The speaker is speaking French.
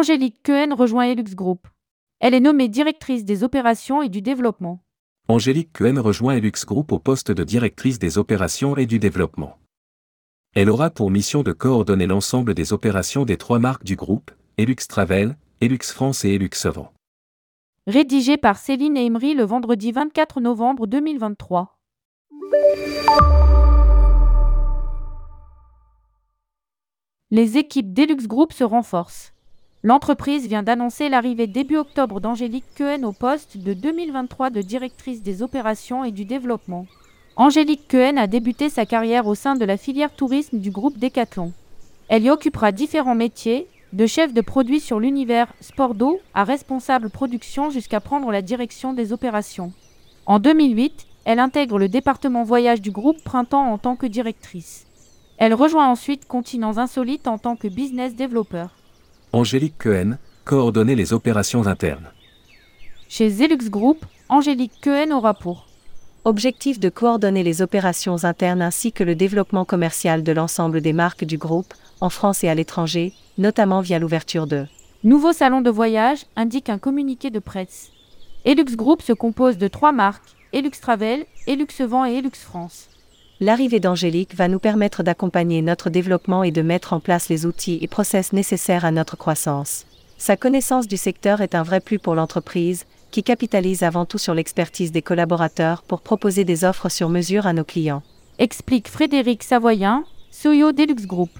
Angélique Cohen rejoint Elux Group. Elle est nommée directrice des opérations et du développement. Angélique Cohen rejoint Elux Group au poste de directrice des opérations et du développement. Elle aura pour mission de coordonner l'ensemble des opérations des trois marques du groupe, Elux Travel, Elux France et Elux Vent. Rédigé par Céline Emery le vendredi 24 novembre 2023. Les équipes Deluxe Group se renforcent. L'entreprise vient d'annoncer l'arrivée début octobre d'Angélique Cohen au poste de 2023 de directrice des opérations et du développement. Angélique Cohen a débuté sa carrière au sein de la filière tourisme du groupe Decathlon. Elle y occupera différents métiers, de chef de produit sur l'univers sport d'eau à responsable production jusqu'à prendre la direction des opérations. En 2008, elle intègre le département voyage du groupe Printemps en tant que directrice. Elle rejoint ensuite Continents Insolites en tant que business developer. Angélique Cohen, coordonner les opérations internes. Chez Zelux Group, Angélique Cohen aura pour Objectif de coordonner les opérations internes ainsi que le développement commercial de l'ensemble des marques du groupe, en France et à l'étranger, notamment via l'ouverture de Nouveau salon de voyage, indique un communiqué de presse. Elux Group se compose de trois marques, Elux Travel, Elux Vent et Elux France l'arrivée d'Angélique va nous permettre d'accompagner notre développement et de mettre en place les outils et process nécessaires à notre croissance. Sa connaissance du secteur est un vrai plus pour l'entreprise, qui capitalise avant tout sur l'expertise des collaborateurs pour proposer des offres sur mesure à nos clients. Explique Frédéric Savoyen, Soyo Deluxe Group.